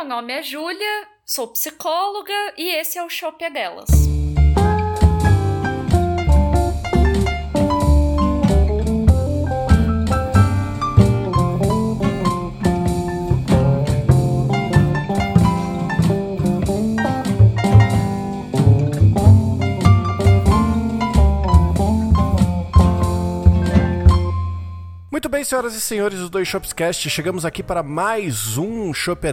meu nome é Júlia, sou psicóloga e esse é o Shop é Delas. Bem, senhoras e senhores do Dois Shopscast, chegamos aqui para mais um Shop é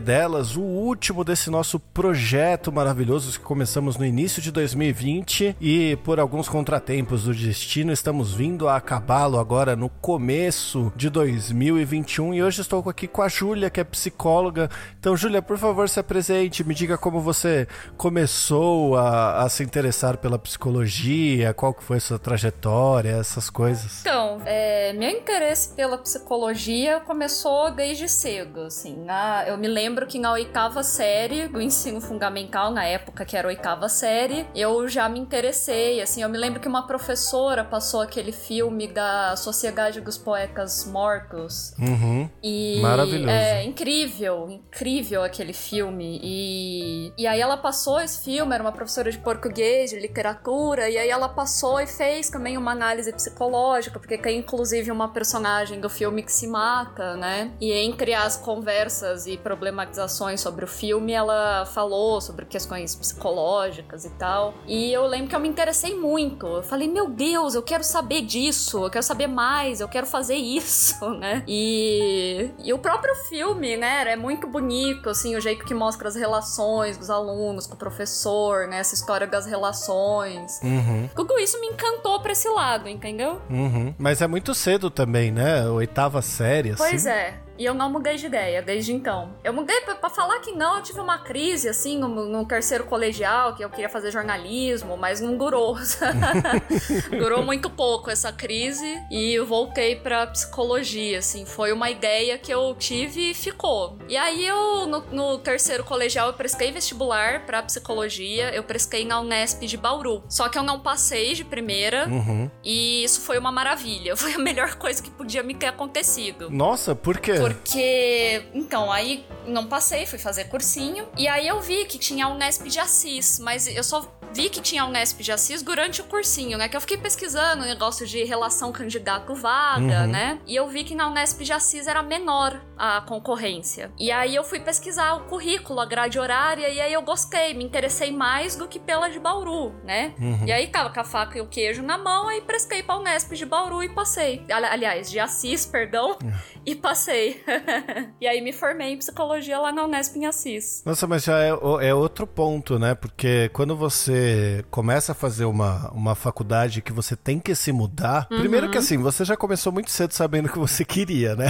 o último desse nosso projeto maravilhoso que começamos no início de 2020 e por alguns contratempos do destino estamos vindo a acabá-lo agora no começo de 2021 e hoje estou aqui com a Júlia, que é psicóloga. Então, Júlia, por favor, se apresente, me diga como você começou a, a se interessar pela psicologia, qual que foi a sua trajetória, essas coisas. Então, é, meu interesse pela psicologia começou desde cedo, assim. Na, eu me lembro que na oitava série do ensino fundamental, na época que era oitava série, eu já me interessei, assim. Eu me lembro que uma professora passou aquele filme da Sociedade dos Poetas Mortos. Uhum. E Maravilhoso. É incrível, incrível aquele filme. E, e aí ela passou esse filme, era uma professora de português, de literatura, e aí ela passou e fez também uma análise psicológica, porque tem inclusive uma personagem do filme que se mata, né? E entre as conversas e problematizações sobre o filme, ela falou sobre questões psicológicas e tal. E eu lembro que eu me interessei muito. Eu falei, meu Deus, eu quero saber disso, eu quero saber mais, eu quero fazer isso, né? E, e o próprio filme, né, é muito bonito, assim, o jeito que mostra as relações dos alunos com o professor, né? Essa história das relações. Uhum. Tudo isso me encantou pra esse lado, entendeu? Uhum. Mas é muito cedo também, né? Oitava série, assim. Pois é. E eu não mudei de ideia desde então. Eu mudei pra, pra falar que não, eu tive uma crise, assim, no, no, terceiro colegial, que eu queria fazer jornalismo, mas não durou. durou muito pouco essa crise e eu voltei pra psicologia, assim. Foi uma ideia que eu tive e ficou. E aí eu, no, no terceiro colegial, eu prestei vestibular pra psicologia, eu prestei na Unesp de Bauru. Só que eu não passei de primeira Uhum. e isso foi uma maravilha. Foi a melhor coisa que podia me ter acontecido. Nossa, por quê? Porque, então, aí não passei, fui fazer cursinho. E aí eu vi que tinha a Unesp de Assis, mas eu só vi que tinha a Unesp de Assis durante o cursinho, né? Que eu fiquei pesquisando o negócio de relação candidato-vaga, Uhum. né? E eu vi que na Unesp de Assis era menor a concorrência. E aí eu fui pesquisar o currículo, a grade horária, e aí eu gostei, me interessei mais do que pela de Bauru, né? Uhum. E aí tava com a faca e o queijo na mão, aí prestei pra Unesp de Bauru e passei. Ali- Aliás, de Assis, perdão, e passei. e aí me formei em psicologia lá na Unesp em Assis. Nossa, mas já é, é outro ponto, né? Porque quando você começa a fazer uma, uma faculdade que você tem que se mudar, Uhum. primeiro que assim, você já começou muito cedo sabendo o que você queria, né?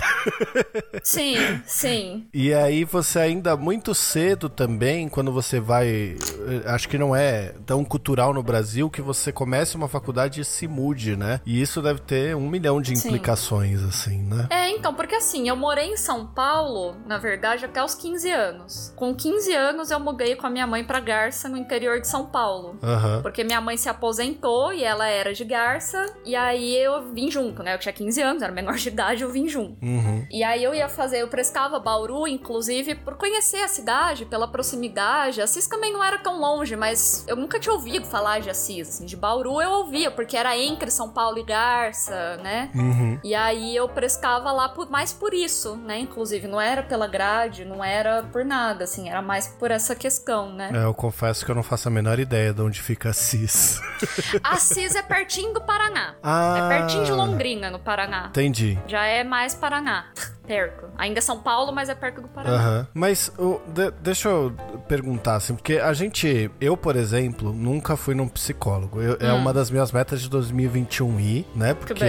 Sim, sim. E aí você ainda muito cedo também, quando você vai. eh, Acho que não é tão cultural no Brasil que você comece uma faculdade e se mude, né? E isso deve ter um milhão de Sim. implicações, assim, né? É, então, porque assim, eu morei em São Paulo, na verdade, até os 15 anos. Com 15 anos, eu mudei com a minha mãe pra Garça, no interior de São Paulo. Aham. Porque minha mãe se aposentou e ela era de Garça, e aí eu vim junto, né? Eu tinha 15 anos, era menor de idade, eu vim junto. Uhum. E aí eu ia fazer, eu prestava Bauru, inclusive, por conhecer a cidade, pela proximidade. Assis também não era tão longe, mas eu nunca tinha ouvido falar de Assis, assim. De Bauru eu ouvia, porque era entre São Paulo e Garça, né? Uhum. E aí eu prestava lá por, mais por isso, né? Inclusive, não era pela grade, não era por nada, assim, era mais por essa questão, né? É, eu confesso que eu não faço a menor ideia de onde fica Assis. Assis é pertinho do Paraná. Ah. É pertinho de Londrina, no Paraná. Entendi. Já é mais Paraná. Perto. Ainda é São Paulo, mas é perto do Paraná. Aham. Mas o- de- deixa eu perguntar, assim, porque a gente, eu, por exemplo, nunca fui num psicólogo. Eu- É Hum. uma das minhas metas de 2021 ir, né? Porque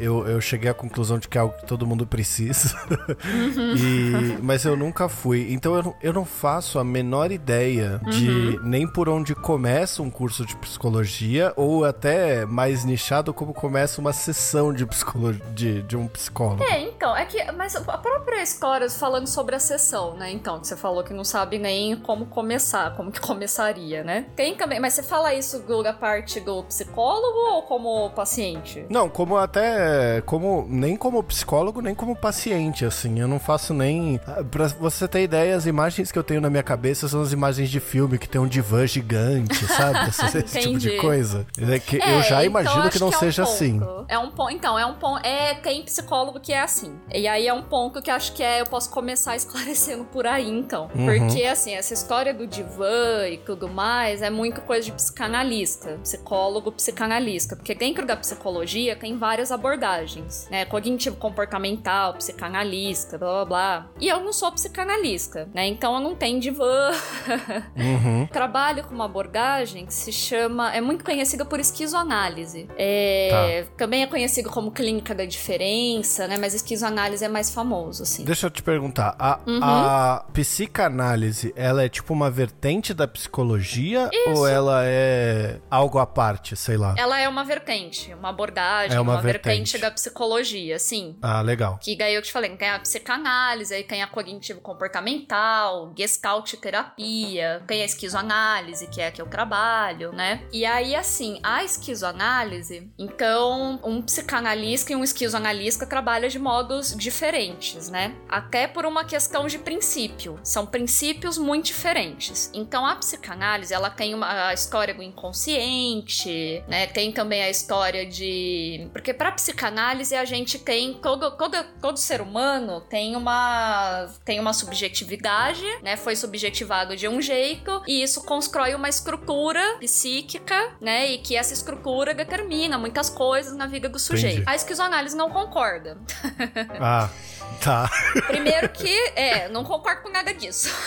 eu, eu cheguei à conclusão de que é algo que todo mundo precisa. Uhum. E- mas eu nunca fui. Então eu não, eu não faço a menor ideia de Uhum. nem por onde começa um curso de psicologia, ou até mais nichado, como começa uma sessão de, psicolo de, de um psicólogo. É, então, é que. Mas a própria história falando sobre a sessão, né? Então, que você falou que não sabe nem como começar, como que começaria, né? Tem também, mas você fala isso da parte do psicólogo ou como paciente? Não, como até como nem como psicólogo nem como paciente, assim. Eu não faço nem para você ter ideia, as imagens que eu tenho na minha cabeça são as imagens de filme que tem um divã gigante, sabe? Esse, esse tipo de coisa. É que é, eu já então imagino que não que seja é um assim. É um ponto, então é um ponto, é tem psicólogo que é assim. E aí é um ponto que acho que é eu posso começar esclarecendo por aí, então. Uhum. Porque, assim, essa história do divã e tudo mais é muito coisa de psicanalista, psicólogo, psicanalista. Porque dentro da psicologia tem várias abordagens, né? Cognitivo comportamental, psicanalista, blá blá blá. E eu não sou psicanalista, né? Então eu não tenho divã. Uhum. Trabalho com uma abordagem que se chama. É muito conhecida por esquizoanálise. É, tá. Também é conhecido como clínica da diferença, né? Mas esquizoanálise é mais famoso, assim. Deixa eu te perguntar. A, uhum. a psicanálise, ela é tipo uma vertente da psicologia Isso. ou ela é algo à parte, sei lá? Ela é uma vertente, uma abordagem, é uma, uma vertente. vertente. da psicologia, sim. Ah, legal. Que daí eu te falei, tem a psicanálise, aí tem a cognitivo comportamental, gestalt terapia, tem a esquizoanálise, que é a que eu trabalho, né? E aí assim, a esquizoanálise, então um psicanalista e um esquizoanalista trabalham de modos diferentes, né? Até por uma questão de princípio. São princípios muito diferentes. Então a psicanálise, ela tem uma a história do inconsciente, né? Tem também a história de porque para psicanálise a gente tem todo, todo, todo ser humano tem uma tem uma subjetividade, né? Foi subjetivado de um jeito e isso constrói uma estrutura psíquica, né? E que essa estrutura determina muitas coisas na vida do sujeito. Entendi. A esquizoanálise não concorda. Ah. Tá. Primeiro que, é, não concordo com nada disso.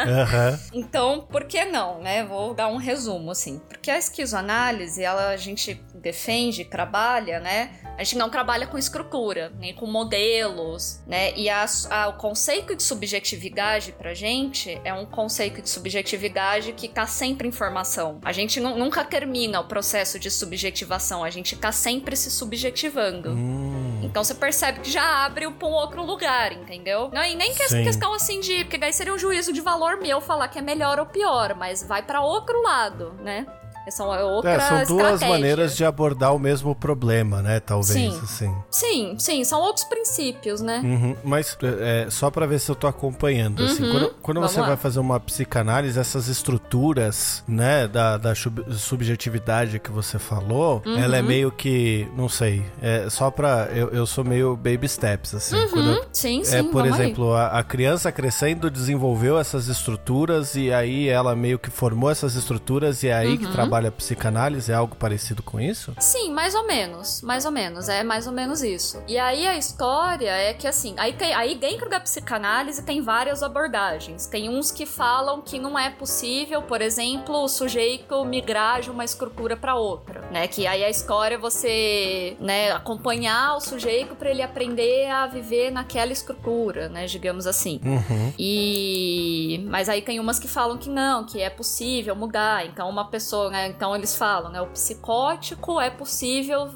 Uhum. então, por que não, né? Vou dar um resumo, assim. Porque a esquizoanálise, ela, a gente defende, trabalha, né? A gente não trabalha com estrutura, nem com modelos, né? E a, a, o conceito de subjetividade pra gente é um conceito de subjetividade que tá sempre em formação. A gente nunca termina o processo de subjetivação, a gente tá sempre se subjetivando. Hum. Então você percebe que já abre um outro lugar, entendeu? Não, e nem que essa questão assim de. Porque daí seria um juízo de valor meu falar que é melhor ou pior, mas vai para outro lado, né? São é outra é, São duas maneiras de abordar o mesmo problema, né? Talvez, sim. assim. Sim, sim, são outros princípios, né? Uhum, mas é, só para ver se eu tô acompanhando, assim, uhum, quando, quando você lá. vai fazer uma psicanálise, essas estruturas, né, da, da subjetividade que você falou, uhum. ela é meio que, não sei, é só pra, eu, eu sou meio baby steps, assim. Uhum. Quando, sim, sim, É, por exemplo, a, a criança crescendo desenvolveu essas estruturas e aí ela meio que formou essas estruturas e é aí que uhum. trabalha trabalha psicanálise? É algo parecido com isso? Sim, mais ou menos. Mais ou menos. É mais ou menos isso. E aí a história é que assim, aí, tem, aí dentro da psicanálise tem várias abordagens. Tem uns que falam que não é possível, por exemplo, o sujeito migrar de uma estrutura para outra, né? Que aí a história é você, né, acompanhar o sujeito para ele aprender a viver naquela estrutura, né, digamos assim. Uhum. E mas aí tem umas que falam que não, que é possível mudar. Então uma pessoa, né, então eles falam, né? O psicótico é possível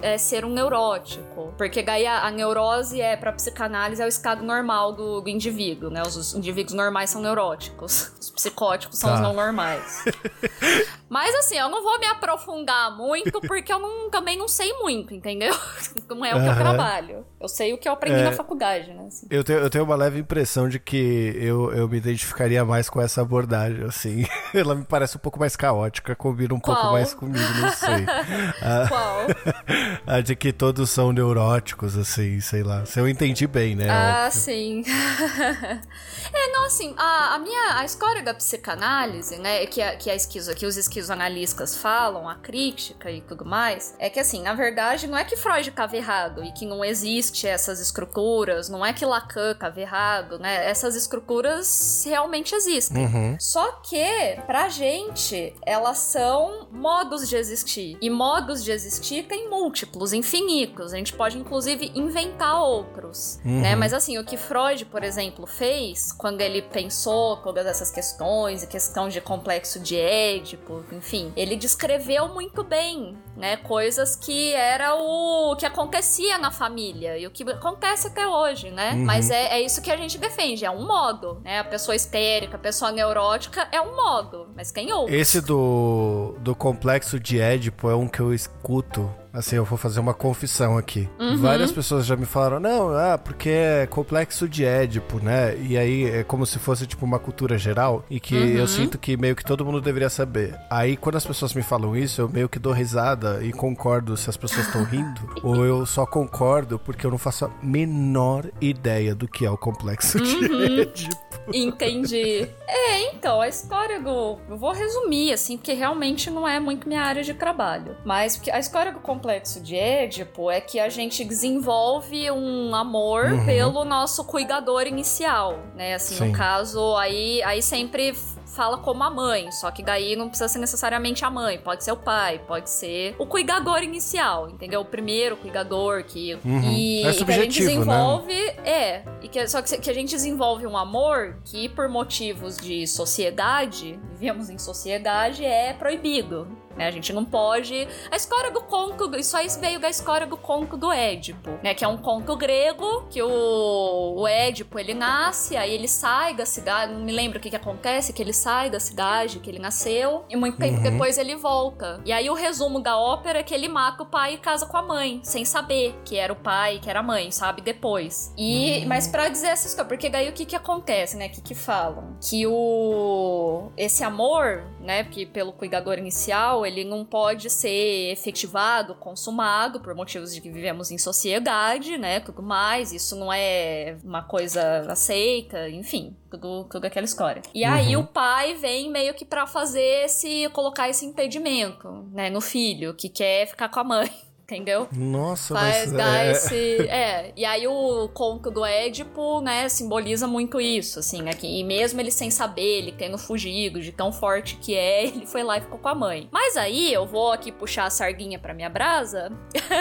é, ser um neurótico. Porque daí a, a, neurose é, pra psicanálise, é o estado normal do, do indivíduo, né? Os, os, indivíduos normais são neuróticos. Os psicóticos são tá. os não normais. Mas assim, eu não vou me aprofundar muito, porque eu não, também não sei muito, entendeu? Não é o que eu trabalho. Eu sei o que eu aprendi é, na faculdade, né? Assim. Eu, tenho, eu tenho uma leve impressão de que eu, eu me identificaria mais com essa abordagem, assim. Ela me parece um pouco mais caótica, combina um Qual? pouco mais comigo, não sei. Qual? A de que todos são neuróticos, assim, sei lá. Se eu entendi bem, né? Ah, óbvio. sim. é, não, assim, a, a minha a história da psicanálise, né, que, a, que, a esquizo, que os esquizoanalistas falam, a crítica e tudo mais, é que, assim, na verdade, não é que Freud estava errado e que não existe essas estruturas, não é que Lacan estava errado, né? Essas estruturas realmente existem. Uhum. Só que, pra gente, elas são modos de existir. E modos de existir tem múltiplos, infinitos. A gente pode, inclusive, inventar outros, uhum. né? Mas, assim, o que Freud, por exemplo, fez quando ele pensou todas essas questões e questão de complexo de Édipo, enfim, ele descreveu muito bem, né, coisas que era o que acontecia na família e o que acontece até hoje, né? Uhum. Mas é, é isso que a gente defende, é um modo, né? A pessoa histérica, a pessoa neurótica é um modo, mas quem ouve? Esse do, do complexo de Édipo é um que eu escuto Assim, eu vou fazer uma confissão aqui. Uhum. Várias pessoas já me falaram, não, ah, porque é complexo de Édipo, né? E aí é como se fosse, tipo, uma cultura geral e que uhum. eu sinto que meio que todo mundo deveria saber. Aí, quando as pessoas me falam isso, eu meio que dou risada e concordo se as pessoas estão rindo, ou eu só concordo porque eu não faço a menor ideia do que é o complexo uhum. de Édipo. Entendi. É, então, a história do. Eu vou resumir, assim, porque realmente não é muito minha área de trabalho. Mas a história do complexo de Édipo é que a gente desenvolve um amor uhum. pelo nosso cuidador inicial, né? Assim, Sim. no caso, aí, aí sempre fala como a mãe, só que daí não precisa ser necessariamente a mãe, pode ser o pai, pode ser o cuidador inicial, entendeu? O primeiro cuidador que uhum. e, é e que a gente né? desenvolve né? é, e que só que, que a gente desenvolve um amor que por motivos de sociedade, vivemos em sociedade, é proibido. Né? A gente não pode. A história do conto, isso aí veio da história do conto do Édipo, né? Que é um conto grego que o, o Édipo ele nasce, aí ele sai da cidade, não me lembro o que, que acontece, que ele sai da cidade que ele nasceu e muito tempo uhum. depois ele volta. E aí o resumo da ópera é que ele mata o pai e casa com a mãe, sem saber que era o pai, que era a mãe, sabe depois. E uhum. mas para dizer essa história, porque daí o que que acontece, né? O que que falam? Que o esse amor, né, porque pelo cuidador inicial, ele não pode ser efetivado, consumado, por motivos de que vivemos em sociedade, né? Tudo mais. Isso não é uma coisa aceita, enfim, tudo, tudo aquela história. E uhum. aí o pai vem meio que para fazer esse. colocar esse impedimento, né, no filho, que quer ficar com a mãe entendeu? Nossa, Faz, mas... Dá é... esse... É, e aí o conto do Édipo, né, simboliza muito isso, assim, né, que, e mesmo ele sem saber, ele tendo fugido, de tão forte que é, ele foi lá e ficou com a mãe. Mas aí, eu vou aqui puxar a sardinha pra minha brasa,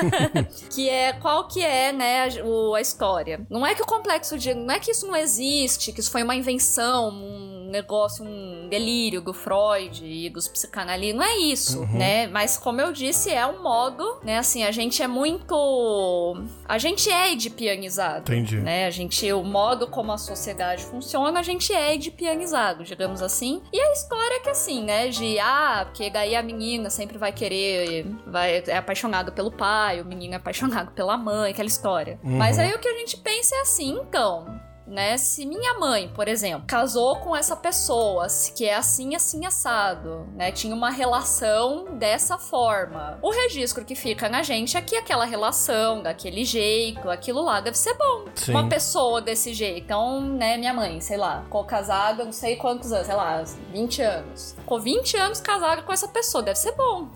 que é, qual que é, né, a, o, a história. Não é que o complexo de... não é que isso não existe, que isso foi uma invenção, um negócio, um delírio do Freud e dos psicanalistas, não é isso, uhum. né, mas como eu disse, é um modo, né, assim, a gente é muito. A gente é edipianizado. Entendi. Né? A gente, o modo como a sociedade funciona, a gente é edipianizado, digamos assim. E a história é que assim, né? De ah, porque daí a menina sempre vai querer, vai, é apaixonada pelo pai, o menino é apaixonado pela mãe, aquela história. Uhum. Mas aí o que a gente pensa é assim, então né? Se minha mãe, por exemplo, casou com essa pessoa que é assim, assim, assado, né? Tinha uma relação dessa forma. O registro que fica na gente é que aquela relação, daquele jeito, aquilo lá deve ser bom. Sim. Uma pessoa desse jeito. Então, né, minha mãe, sei lá, ficou casada não sei quantos anos, sei lá, 20 anos. Ficou 20 anos casada com essa pessoa, deve ser bom.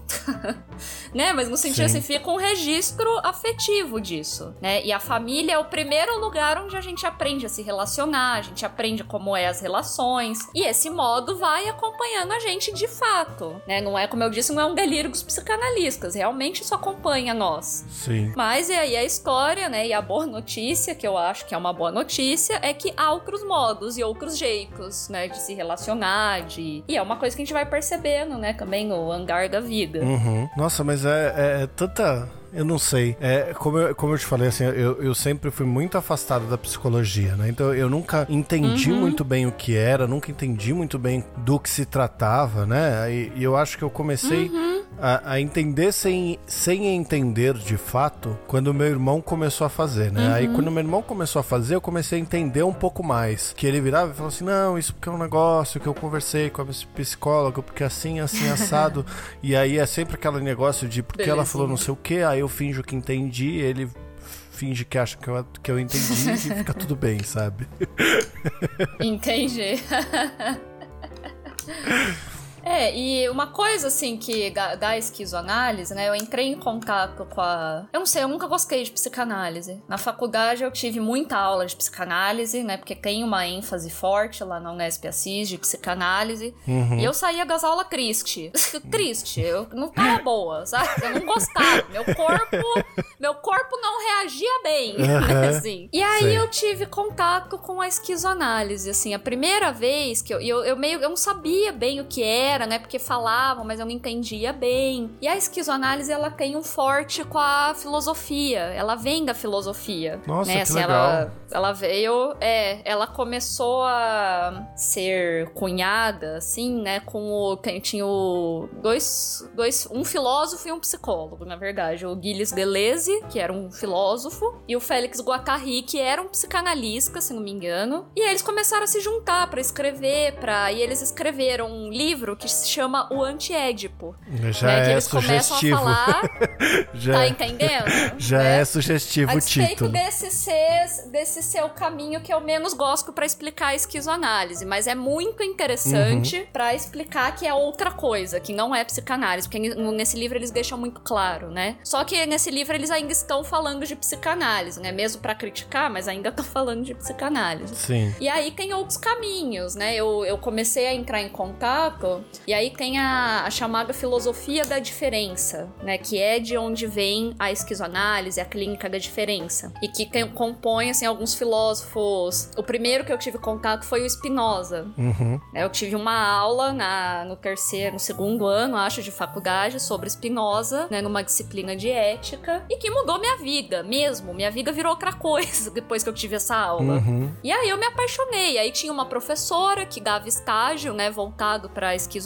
né? Mas no sentido Sim. assim, fica um registro afetivo disso, né? E a família é o primeiro lugar onde a gente aprende a se relacionar, a gente aprende como é as relações, e esse modo vai acompanhando a gente de fato, né? Não é, como eu disse, não é um delírio dos psicanalistas, realmente isso acompanha nós. Sim. Mas e aí a história, né, e a boa notícia, que eu acho que é uma boa notícia, é que há outros modos e outros jeitos, né, de se relacionar, de... E é uma coisa que a gente vai percebendo, né, também no hangar da vida. Uhum. Nossa, mas é, é, é tanta eu não sei. É, como, eu, como eu te falei, assim, eu, eu sempre fui muito afastado da psicologia, né? Então eu nunca entendi uhum. muito bem o que era, nunca entendi muito bem do que se tratava, né? E, e eu acho que eu comecei. Uhum a, a, entender sem, sem entender de fato quando meu irmão começou a fazer, né? Uhum. Aí quando meu irmão começou a fazer, eu comecei a entender um pouco mais. Que ele virava e falava assim: não, isso porque é um negócio que eu conversei com a psicóloga, porque assim, assim, assado. e aí é sempre aquele negócio de porque ela falou não sei o que, aí eu finjo que entendi, ele finge que acha que eu, que eu entendi e fica tudo bem, sabe? Entendi. É, e uma coisa assim que da, da esquizoanálise, né? Eu entrei em contato com a. Eu não sei, eu nunca gostei de psicanálise. Na faculdade eu tive muita aula de psicanálise, né? Porque tem uma ênfase forte lá na Unesp Assis de psicanálise. Uhum. E eu saía das aulas triste. triste. Eu não tava boa, sabe? Eu não gostava. Meu corpo. Meu corpo não reagia bem. Uhum. assim. E aí Sim. eu tive contato com a esquizoanálise. Assim, a primeira vez que eu, eu, eu meio. Eu não sabia bem o que era era, né? Porque falavam, mas eu não entendia bem. E a esquizoanálise, ela tem um forte com a filosofia. Ela vem da filosofia. Nossa, né? que assim, legal. Ela, ela veio, é, ela começou a ser cunhada, assim, né? Com o. Tinha o. Dois, dois. Um filósofo e um psicólogo, na verdade. O Gilles Deleuze, que era um filósofo, e o Félix Guattari, que era um psicanalista, se não me engano. E eles começaram a se juntar para escrever, para e eles escreveram um livro que se chama O Anti-Édipo. Já né? é que eles começam a sugestivo. falar. Já, Tá entendendo? já Né? é sugestivo A o título. desse ser, desse ser o caminho que eu menos gosto pra explicar a esquizoanálise, mas é muito interessante Uhum. pra explicar que é outra coisa, que não é psicanálise, porque nesse livro eles deixam muito claro, né? Só que nesse livro eles ainda estão falando de psicanálise, né? Mesmo pra criticar, mas ainda estão falando de psicanálise. Sim. E aí tem outros caminhos, né? Eu, eu comecei a entrar em contato, e aí tem a, a chamada filosofia da diferença, né? Que é de onde vem a esquizoanálise, a clínica da diferença. E que tem, compõe, assim, alguns filósofos. O primeiro que eu tive contato foi o Spinoza. Uhum. né? Eu tive uma aula na, no terceiro, no segundo ano, acho, de faculdade sobre Spinoza, né? Numa disciplina de ética, e que mudou minha vida mesmo. Minha vida virou outra coisa depois que eu tive essa aula. Uhum. E aí eu me apaixonei. Aí tinha uma professora que dava estágio, né, voltado pra esquizoanálise.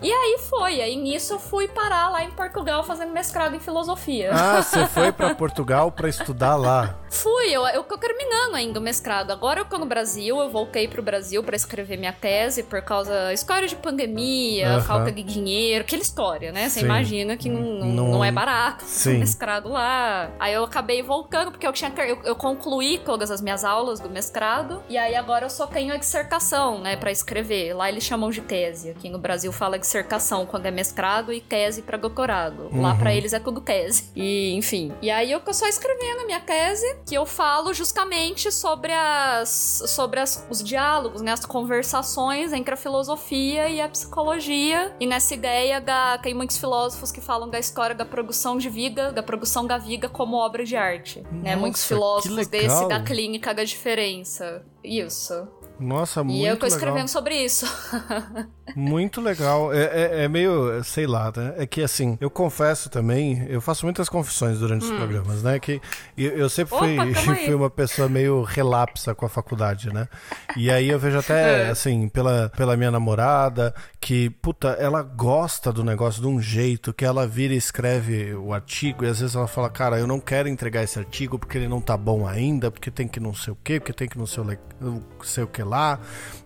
E aí foi. Aí nisso eu fui parar lá em Portugal fazendo mestrado em filosofia. Ah, você foi pra Portugal pra estudar lá. Fui, eu, eu tô terminando ainda o mestrado. Agora eu tô no Brasil, eu voltei pro Brasil pra escrever minha tese por causa história de pandemia, Aham. falta de dinheiro, aquela história, né? Você Sim. imagina que não, não, Não- não é barato Sim. mestrado lá. Aí eu acabei voltando porque eu tinha eu, eu concluí todas as minhas aulas do mestrado e aí agora eu só tenho a dissertação, né, Pra escrever. Lá eles chamam de tese. Aqui no Brasil fala dissertação quando é mestrado e tese pra doutorado. Lá Uhum. pra eles é tudo tese. E, enfim. E aí eu tô só escrevendo a minha tese, que eu falo justamente sobre as sobre as, os diálogos, né, as conversações entre a filosofia e a psicologia. E nessa ideia da tem muitos filósofos que falam da história da produção de vida, da produção da vida como obra de arte, né? Nossa, Muitos que filósofos desse da clínica da diferença. Isso. Nossa, muito e eu tô legal. escrevendo sobre isso. Muito legal. É, é- é meio, sei lá, né? É que assim, eu confesso também, eu faço muitas confissões durante os programas, né? Que eu, eu sempre Hum. Opa, fui, fui uma pessoa meio relapsa com a faculdade, né? E aí eu vejo até, É. assim, pela, pela minha namorada, que, puta, ela gosta do negócio de um jeito que ela vira e escreve o artigo, e às vezes ela fala, cara, eu não quero entregar esse artigo porque ele não tá bom ainda, porque tem que não sei o quê, porque tem que não sei o, sei o que lá.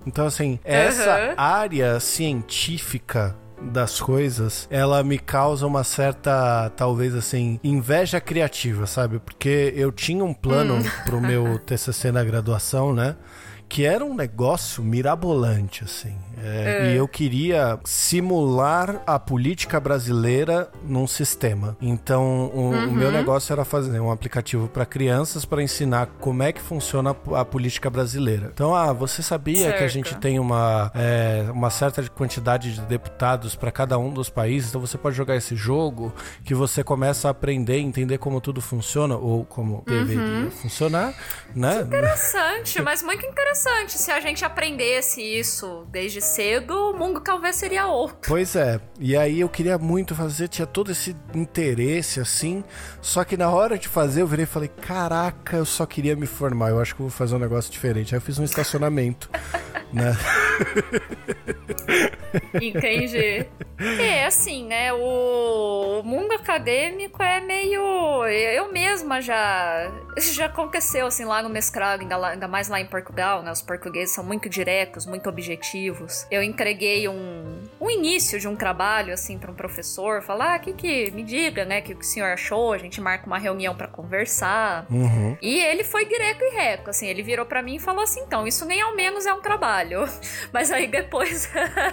Então, assim, essa área científica das coisas, ela me causa uma certa, talvez assim, inveja criativa, sabe? Porque eu tinha um plano pro meu TCC na graduação, né? Que era um negócio mirabolante, assim. É, E eu queria simular a política brasileira num sistema. Então, o, o meu negócio era fazer um aplicativo para crianças para ensinar como é que funciona a, política brasileira. Então, ah, você sabia que a Certo. gente tem uma, é, uma certa quantidade de deputados para cada um dos países, então você pode jogar esse jogo que você começa a aprender, entender como tudo funciona ou como deveria funcionar, né? Interessante, mas muito interessante. Se a gente aprendesse isso desde cedo, o mundo talvez seria outro. Pois é, e aí eu queria muito fazer, tinha todo esse interesse assim, só que na hora de fazer eu virei e falei: caraca, eu só queria me formar, eu acho que vou fazer um negócio diferente. Aí eu fiz um estacionamento, né? Entendi. É, assim, né? O, o mundo acadêmico é meio. Eu mesma já. Já aconteceu, assim, lá no mestrado, ainda, lá- ainda mais lá em Portugal, né? Os portugueses são muito diretos, muito objetivos. Eu entreguei um, um início de um trabalho, assim, para um professor, falar: ah, que que. Me diga, né? O que, que o senhor achou? A gente marca uma reunião para conversar. Uhum. E ele foi direto e reto, assim, ele virou pra mim e falou assim: então, isso nem ao menos é um trabalho. Mas aí depois.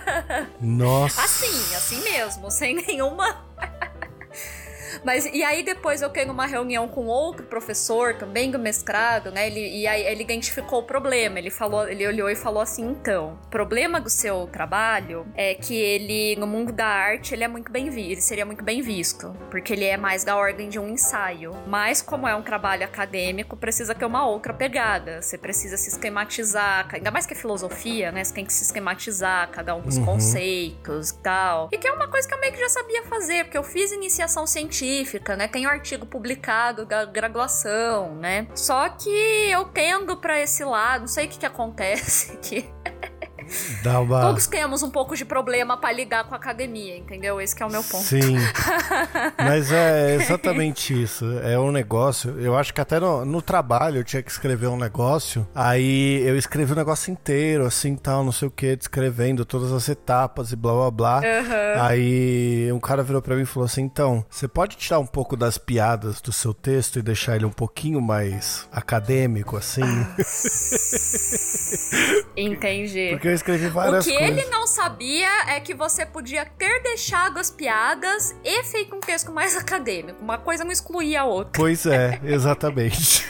Nossa. assim, assim mesmo, sem nenhuma. Mas e aí depois eu tenho uma reunião com outro professor também do mestrado, né? Ele, e aí ele identificou o problema. Ele falou, ele olhou e falou assim: então, o problema do seu trabalho é que ele, no mundo da arte, ele é muito bem visto, ele seria muito bem visto. Porque ele é mais da ordem de um ensaio. Mas, como é um trabalho acadêmico, precisa ter uma outra pegada. Você precisa sistematizar, ainda mais que é filosofia, né? Você tem que sistematizar cada um dos uhum. conceitos e tal. E que é uma coisa que eu meio que já sabia fazer, porque eu fiz iniciação científica, né? Tenho artigo publicado da graduação, né? Só que eu tendo para esse lado, não sei o que que acontece que Dá uma... Todos temos um pouco de problema para ligar com a academia, entendeu? Esse é o meu ponto. Sim. Mas é exatamente isso. É um negócio. Eu acho que até no, no, trabalho eu tinha que escrever um negócio. Aí eu escrevi o negócio inteiro, assim, tal, não sei o que, descrevendo todas as etapas e blá blá blá. Uhum. Aí um cara virou para mim e falou assim: então, você pode tirar um pouco das piadas do seu texto e deixar ele um pouquinho mais acadêmico, assim? Entendi. Porque eu escrevi várias coisas. O que coisas. ele não sabia é que você podia ter deixado as piadas e feito um texto mais acadêmico. Uma coisa não excluía a outra. Pois é, exatamente.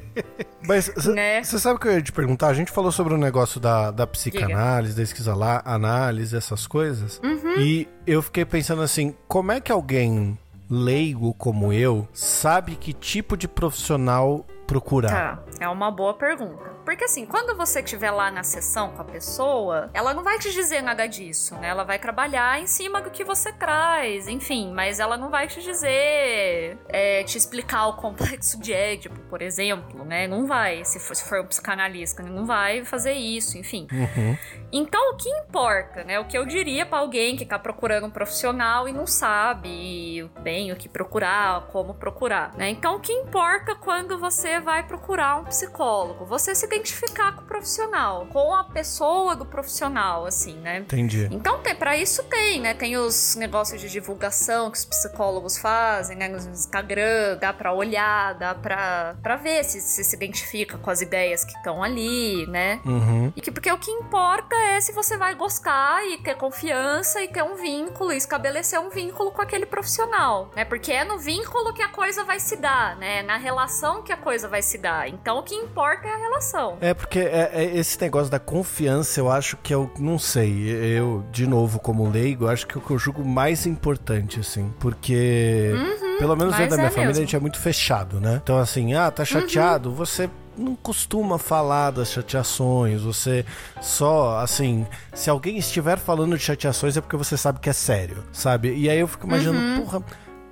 Mas você né? sabe o que eu ia te perguntar? A gente falou sobre o negócio da, da psicanálise, Diga. da análise, essas coisas. Uhum. E eu fiquei pensando assim, como é que alguém leigo como eu sabe que tipo de profissional procurar? Tá, é uma boa pergunta. Porque assim, quando você estiver lá na sessão com a pessoa, ela não vai te dizer nada disso, né? Ela vai trabalhar em cima do que você traz, enfim, mas ela não vai te dizer, é, te explicar o complexo de Édipo, por exemplo, né? Não vai, se for, se for um psicanalista, não vai fazer isso, enfim. Uhum. Então, o que importa, né? O que eu diria para alguém que tá procurando um profissional e não sabe bem o que procurar, como procurar, né? Então, o que importa quando você vai procurar um psicólogo? Você se identificar com o profissional, com a pessoa do profissional, assim, né? Entendi. Então, tem, para isso tem, né? Tem os negócios de divulgação que os psicólogos fazem, né? No Instagram, dá para olhar, dá pra, pra ver se, se se identifica com as ideias que estão ali, né? Uhum. E que, porque o que importa é se você vai gostar e ter confiança e ter um vínculo, e estabelecer um vínculo com aquele profissional, né? Porque é no vínculo que a coisa vai se dar, né? Na relação que a coisa vai se dar. Então, o que importa é a relação. É, porque é, é esse negócio da confiança, eu acho que eu não sei. Eu, de novo, como leigo, acho que é o que eu julgo mais importante, assim. Porque, uhum, pelo menos dentro da minha é família, mesmo. a gente é muito fechado, né? Então, assim, ah, tá chateado, uhum. você não costuma falar das chateações, você só, assim, se alguém estiver falando de chateações é porque você sabe que é sério, sabe? E aí eu fico imaginando, uhum. porra,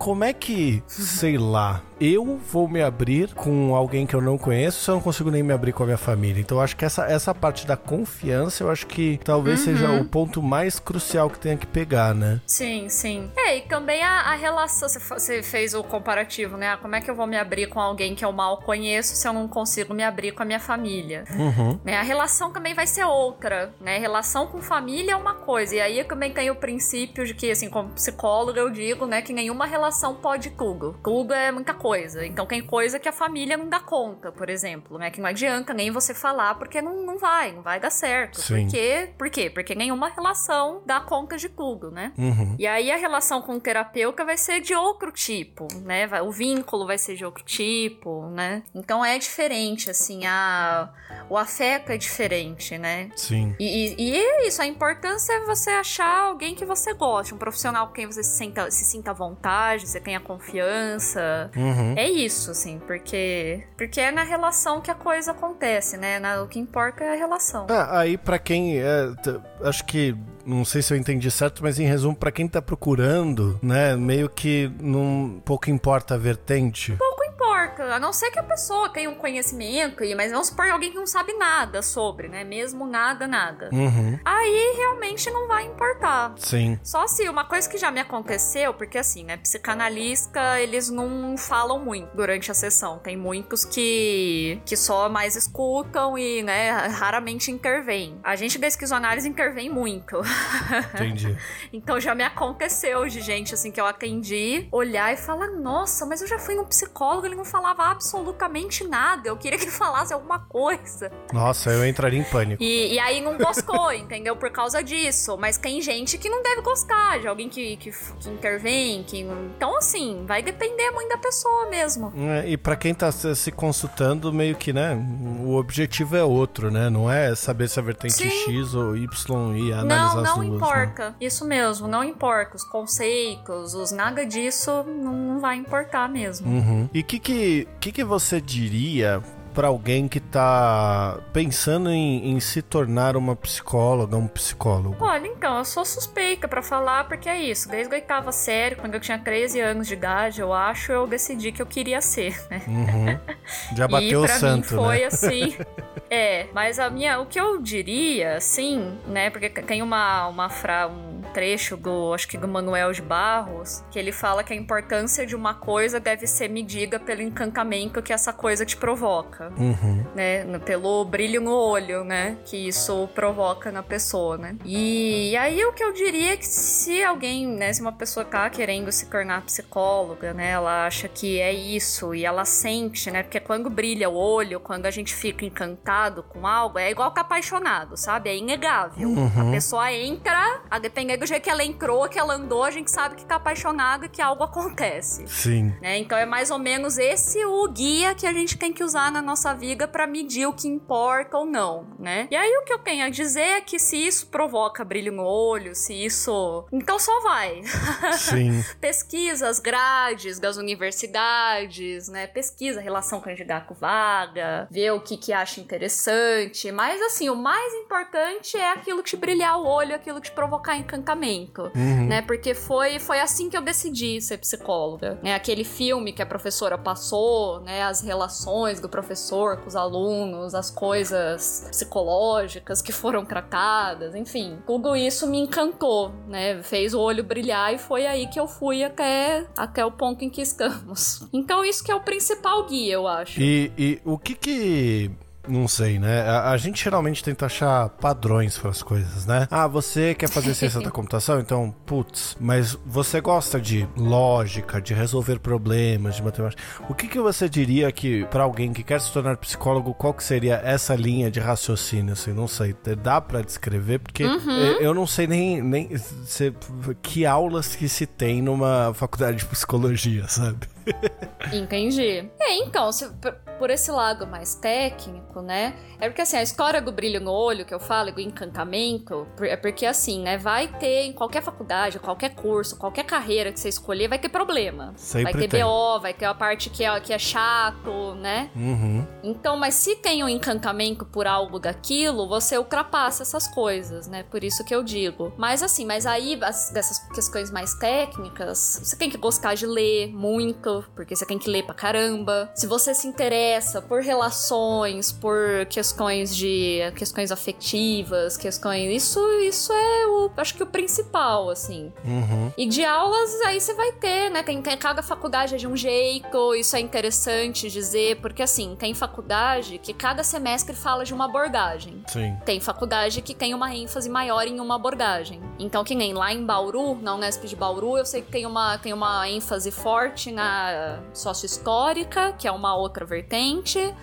como é que, sei lá, eu vou me abrir com alguém que eu não conheço se eu não consigo nem me abrir com a minha família. Então eu acho que essa, essa parte da confiança, eu acho que talvez uhum. seja o ponto mais crucial que tenha que pegar, né? Sim, sim. É, e também a, a relação, você fez o comparativo, né? Como é que eu vou me abrir com alguém que eu mal conheço se eu não consigo me abrir com a minha família? Uhum. Né? A relação também vai ser outra, né? Relação com família é uma coisa. E aí eu também tenho o princípio de que, assim, como psicóloga, eu digo, né, que nenhuma relação pode tudo. Tudo é muita coisa. Então tem coisa que a família não dá conta, por exemplo, né? Que não adianta nem você falar porque não, não vai, não vai dar certo. Sim. Por quê? Por quê? Porque nenhuma relação dá conta de tudo, né? Uhum. E aí a relação com o terapeuta vai ser de outro tipo, né? O vínculo vai ser de outro tipo, né? Então é diferente, assim, a... o afeto é diferente, né? Sim. E, e, e é isso, a importância é você achar alguém que você goste, um profissional com quem você se sinta, se sinta à vontade, você tenha confiança. Uhum. Uhum. É isso, assim, porque porque é na relação que a coisa acontece, né? Na, o que importa é a relação. Ah, aí para quem é, acho que não sei se eu entendi certo, mas em resumo, para quem tá procurando, né, meio que não pouco importa a vertente. Pouco importa, a não ser que a pessoa tenha um conhecimento, mas vamos supor alguém que não sabe nada sobre, né, mesmo nada, nada. Uhum. Aí realmente não vai importar. Sim. Só se uma coisa que já me aconteceu, porque assim, né, psicanalista, eles não falam muito durante a sessão. Tem muitos que que só mais escutam e, né, raramente intervêm. A gente da esquizoanálise intervém muito. Entendi. então já me aconteceu de gente assim que eu atendi olhar e falar: "Nossa, mas eu já fui num psicólogo, ele não falava absolutamente nada. Eu queria que ele falasse alguma coisa. Nossa, eu entraria em pânico. E, e aí não gostou, entendeu? Por causa disso. Mas tem gente que não deve gostar de alguém que, que, que intervém. Que... Então, assim, vai depender muito da pessoa mesmo. É, e para quem tá se consultando, meio que, né? O objetivo é outro, né? Não é saber se a vertente Sim. X ou Y e analisar não, não as duas. Não, importa. Né? Isso mesmo, não importa. Os conceitos, os nada disso não vai importar mesmo. Uhum. E o que, que, que, que você diria para alguém que tá pensando em, em, se tornar uma psicóloga, um psicólogo? Olha, então, eu sou suspeita para falar, porque é isso. Desde a oitava série, quando eu tinha 13 anos de idade, eu acho, eu decidi que eu queria ser, né? Uhum. Já bateu e pra o santo, mim foi né? assim. é, mas a minha, o que eu diria, assim, né? Porque tem uma, uma fra, um trecho do, acho que do Manuel de Barros, que ele fala que a importância de uma coisa deve ser medida pelo encantamento que essa coisa te provoca, uhum. né? Pelo brilho no olho, né? Que isso provoca na pessoa, né? E aí o que eu diria é que se alguém, né? Se uma pessoa tá querendo se tornar psicóloga, né? Ela acha que é isso e ela sente, né? Porque quando brilha o olho, quando a gente fica encantado com algo, é igual que apaixonado, sabe? É inegável. Uhum. A pessoa entra, a depender do jeito que ela entrou, que ela andou, a gente sabe que tá apaixonada e que algo acontece. Sim. Né? Então é mais ou menos esse o guia que a gente tem que usar na nossa vida para medir o que importa ou não, né? E aí o que eu tenho a dizer é que se isso provoca brilho no olho, se isso. Então só vai. Sim. Pesquisa as grades das universidades, né? Pesquisa a relação candidato-vaga, vê o que, que acha interessante. Mas assim, o mais importante é aquilo que te brilhar o olho, aquilo que te provocar encantamento uhum. né? Porque foi, foi assim que eu decidi ser psicóloga. Né? Aquele filme que a professora passou, né? As relações do professor com os alunos, as coisas psicológicas que foram tratadas, enfim. Tudo isso me encantou, né? Fez o olho brilhar e foi aí que eu fui até, até o ponto em que estamos. Então isso que é o principal guia, eu acho. E, e o que que não sei, né? A, a, gente geralmente tenta achar padrões para as coisas, né? Ah, você quer fazer ciência da computação? Então, putz, mas você gosta de lógica, de resolver problemas, de matemática. O que, que você diria que, para alguém que quer se tornar psicólogo, qual que seria essa linha de raciocínio? Assim, não sei. Dá para descrever? Porque uhum. eu não sei nem, nem se, que aulas que se tem numa faculdade de psicologia, sabe? Entendi. É, então, se, por esse lado mais técnico, né? É porque assim, a história do brilho no olho que eu falo, do encantamento, é porque assim, né? Vai ter em qualquer faculdade, qualquer curso, qualquer carreira que você escolher, vai ter problema. Sempre vai ter tem. BO, vai ter a parte que é, que é chato, né? Uhum. Então, mas se tem um encantamento por algo daquilo, você ultrapassa essas coisas, né? Por isso que eu digo. Mas assim, mas aí, as, dessas questões mais técnicas, você tem que gostar de ler muito porque você tem que ler pra caramba. Se você se interessa por relações, por questões de questões afetivas, questões, isso isso é o acho que o principal assim. Uhum. E de aulas aí você vai ter, né? Tem, tem cada faculdade é de um jeito, isso é interessante dizer, porque assim, tem faculdade que cada semestre fala de uma abordagem. Sim. Tem faculdade que tem uma ênfase maior em uma abordagem. Então, que nem lá em Bauru, na Unesp de Bauru, eu sei que tem uma, tem uma ênfase forte na sócio-histórica, que é uma outra vertente,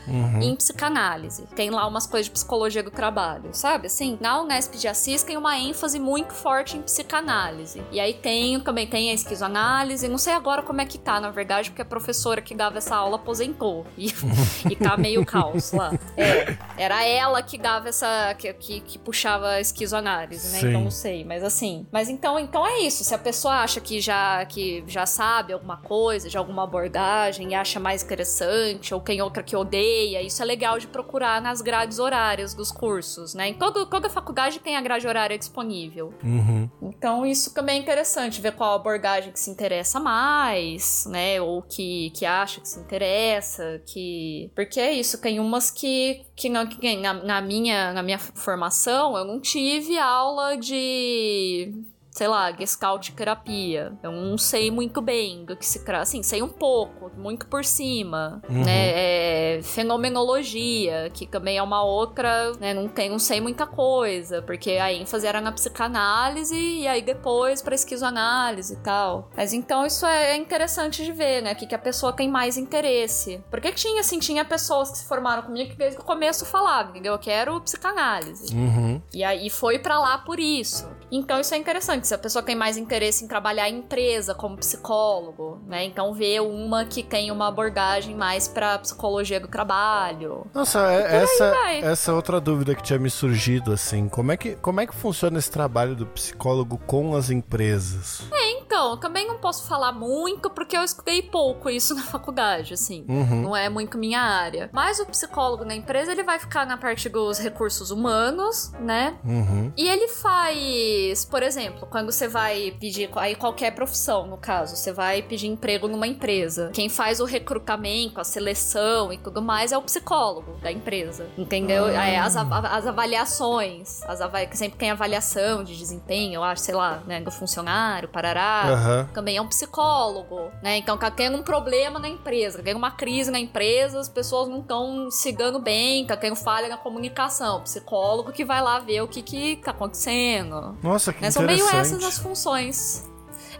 uhum. em psicanálise. Tem lá umas coisas de psicologia do trabalho, sabe? Assim, na Unesp de Assis tem uma ênfase muito forte em psicanálise. E aí tem, também tem a esquizoanálise, não sei agora como é que tá, na verdade, porque a professora que dava essa aula aposentou. E, e tá meio caos lá. É, era ela que dava essa. que, que, que puxava a esquizoanálise, né? Sim. Então não sei. Mas assim. Mas então, então é isso. Se a pessoa acha que já, que já sabe alguma coisa, já alguma abordagem e acha mais interessante, ou tem outra que odeia, isso é legal de procurar nas grades horárias dos cursos, né? Em todo, toda faculdade tem a grade horária disponível. Uhum. Então isso também é interessante, ver qual abordagem que se interessa mais, né? Ou que, que acha que se interessa, que... Porque é isso, tem umas que, que, não, que na, na, minha, na minha formação eu não tive aula de sei lá, Gestalt terapia. Eu não sei muito bem do que se trata. Assim, sei um pouco, muito por cima. Uhum. Né? É, fenomenologia, que também é uma outra, né? Não, tem, não sei muita coisa, porque a ênfase era na psicanálise e aí depois pra esquizoanálise e tal. Mas então isso é interessante de ver, né? O que, que a pessoa tem mais interesse. Porque tinha, assim, tinha pessoas que se formaram comigo que desde o começo falavam, entendeu? Eu quero psicanálise. Uhum. E aí foi para lá por isso. Então isso é interessante. Se a pessoa tem mais interesse em trabalhar em empresa como psicólogo, né? Então vê uma que tem uma abordagem mais para psicologia do trabalho. Nossa, é, essa essa é outra dúvida que tinha me surgido assim, como é que como é que funciona esse trabalho do psicólogo com as empresas? É, então, também não posso falar muito porque eu escutei pouco isso na faculdade, assim. Uhum. Não é muito minha área. Mas o psicólogo na empresa, ele vai ficar na parte dos recursos humanos, né? Uhum. E ele faz, por exemplo, quando você vai pedir aí qualquer profissão, no caso, você vai pedir emprego numa empresa. Quem faz o recrutamento, a seleção e tudo mais é o psicólogo da empresa, entendeu? Ah. É, as, as avaliações, as sempre tem avaliação de desempenho, eu acho, sei lá, né, do funcionário, parará. Uhum. Também é um psicólogo, né? Então, tá tendo um problema na empresa, tendo uma crise na empresa, as pessoas não estão se dando bem, tá tendo falha na comunicação. O psicólogo que vai lá ver o que que tá acontecendo. Nossa, que né? interessante. São meio essas as funções.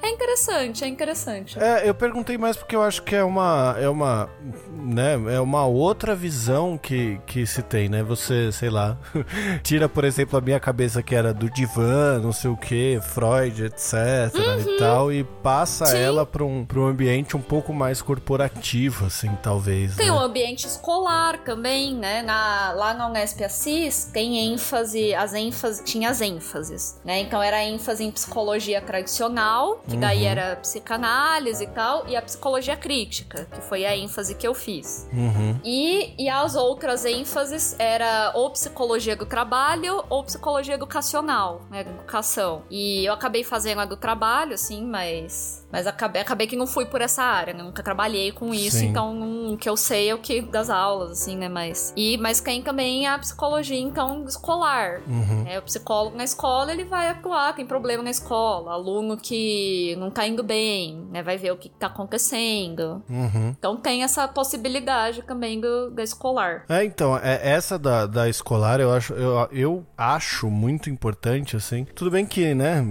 É interessante, é interessante. É, eu perguntei mais porque eu acho que é uma é uma, né, é uma outra visão que, que se tem, né? Você, sei lá, tira, por exemplo, a minha cabeça que era do divã, não sei o que, Freud, etc uhum. e tal, e passa Sim. ela para um, pra um ambiente um pouco mais corporativo, assim, talvez. Tem né? um ambiente escolar também, né? Na, lá na Unesp Assis tem ênfase, as ênfase, tinha as ênfases, né? Então era ênfase em psicologia tradicional, que daí uhum. era psicanálise e tal, e a psicologia crítica, que foi a ênfase que eu fiz. Uhum. E, e as outras ênfases era ou psicologia do trabalho ou psicologia educacional, né, educação. E eu acabei fazendo a do trabalho, assim, mas mas acabei, acabei que não fui por essa área, né? Nunca trabalhei com isso, Sim. então o que eu sei é o que das aulas, assim, né? Mas. E, mas tem também a psicologia, então, escolar. Uhum. É, o psicólogo na escola, ele vai atuar, tem problema na escola. Aluno que não tá indo bem, né? Vai ver o que tá acontecendo. Uhum. Então tem essa possibilidade também do, da escolar. É, então, é, essa da, da escolar eu acho, eu, eu acho muito importante, assim. Tudo bem que, né,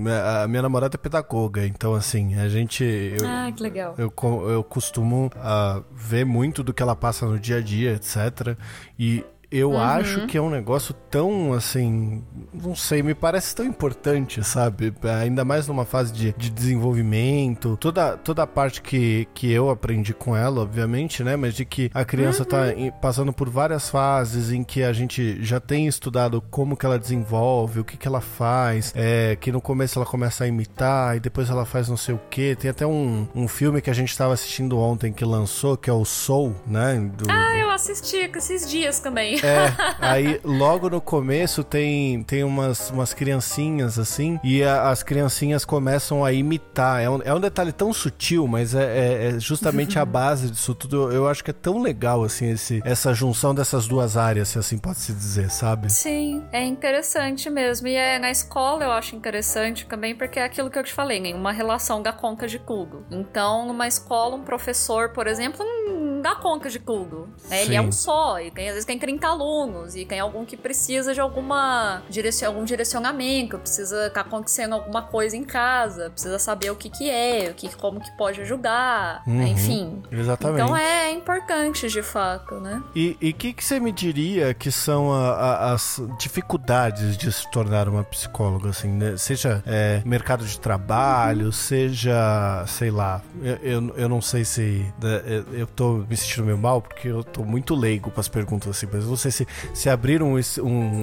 a minha namorada é pedagoga, então, assim, a gente realmente. Eu, ah, que legal. Eu, eu costumo uh, ver muito do que ela passa no dia a dia, etc. E eu uhum. acho que é um negócio tão, assim, não sei, me parece tão importante, sabe? Ainda mais numa fase de, de desenvolvimento. Toda, toda a parte que, que eu aprendi com ela, obviamente, né? Mas de que a criança tá uhum. tá passando por várias fases em que a gente já tem estudado como que ela desenvolve, o que que ela faz, é, que no começo ela começa a imitar e depois ela faz não sei o que. Tem até um, um filme que a gente estava assistindo ontem que lançou, que é o Soul, né? Do, ah, eu assisti esses dias também. É, aí logo no começo tem, tem umas, umas criancinhas assim, e a, as criancinhas começam a imitar. É um, é um detalhe tão sutil, mas é, é, é justamente a base disso tudo. Eu acho que é tão legal, assim, esse, essa junção dessas duas áreas, se assim pode se dizer, sabe? Sim, é interessante mesmo. E é, na escola eu acho interessante também, porque é aquilo que eu te falei, nenhuma relação da conta de tudo. Então, numa escola, um professor, por exemplo, não dá conta de tudo. Né? Ele é um só, e tem, às vezes tem 30 alunos, e tem algum que precisa de alguma direcion, algum direcionamento, precisa estar tá acontecendo alguma coisa em casa, precisa saber o que que é, o que, como que pode ajudar, né? uhum, enfim. Exatamente. Então é importante, de fato, né? E o que, que você me diria que são a, a, as dificuldades de se tornar uma psicóloga, assim, né? Seja é, mercado de trabalho, uhum. seja, sei lá, eu, eu, eu não sei se... Né, eu tô me sentindo meio mal porque eu tô muito leigo com as perguntas assim, mas não sei se, se abrir um, um, um,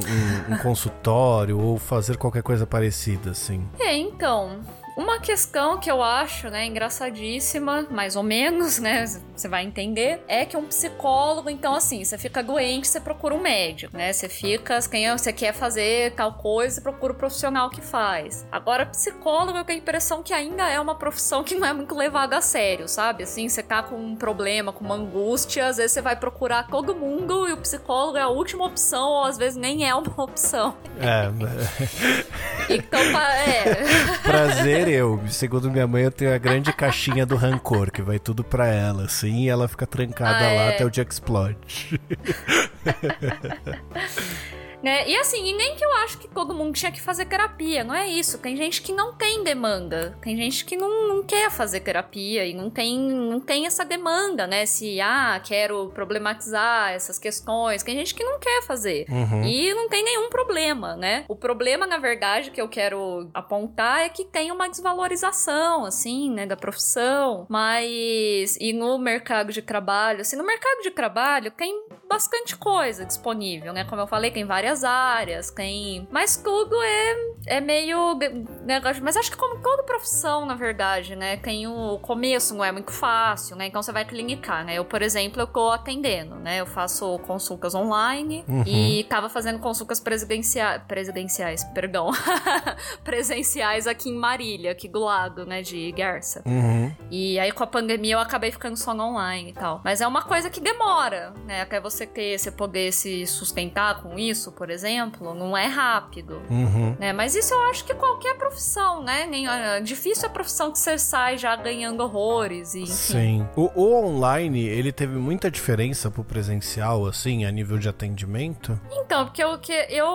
um consultório ou fazer qualquer coisa parecida, assim. É, então. Uma questão que eu acho, né, engraçadíssima, mais ou menos, né, você vai entender, é que um psicólogo, então assim, você fica doente, você procura um médico, né? Você fica, quem você quer fazer tal coisa, você procura o profissional que faz. Agora, psicólogo, eu tenho a impressão que ainda é uma profissão que não é muito levada a sério, sabe? Assim, você tá com um problema, com uma angústia, às vezes você vai procurar todo mundo e o psicólogo é a última opção, ou às vezes nem é uma opção. É. Então, é. Prazer, eu. Segundo minha mãe, eu tenho a grande caixinha do rancor, que vai tudo pra ela, assim, e ela fica trancada ah, lá é. até o dia que explode. Né? E assim, e nem que eu acho que todo mundo tinha que fazer terapia, não é isso. Tem gente que não tem demanda, tem gente que não, não quer fazer terapia e não tem, não tem essa demanda, né? Se, ah, quero problematizar essas questões, tem gente que não quer fazer. Uhum. E não tem nenhum problema, né? O problema, na verdade, que eu quero apontar é que tem uma desvalorização, assim, né, da profissão, mas. E no mercado de trabalho, assim, no mercado de trabalho tem bastante coisa disponível, né? Como eu falei, tem várias áreas, tem. Mas tudo é, é meio negócio. Mas acho que como toda profissão, na verdade, né? Tem o começo, não é muito fácil, né? Então você vai clinicar, né? Eu, por exemplo, eu tô atendendo, né? Eu faço consultas online uhum. e tava fazendo consultas presidenciais. Presidenciais, perdão. presenciais aqui em Marília, aqui do lado, né? De Garça. Uhum. E aí com a pandemia eu acabei ficando só no online e tal. Mas é uma coisa que demora, né? Até você ter, você poder se sustentar com isso, por exemplo, não é rápido. Uhum. Né? Mas isso eu acho que qualquer profissão, né? Nem, é difícil a profissão que você sai já ganhando horrores. E, enfim. Sim. O, o online, ele teve muita diferença pro presencial, assim, a nível de atendimento? Então, porque eu, que eu,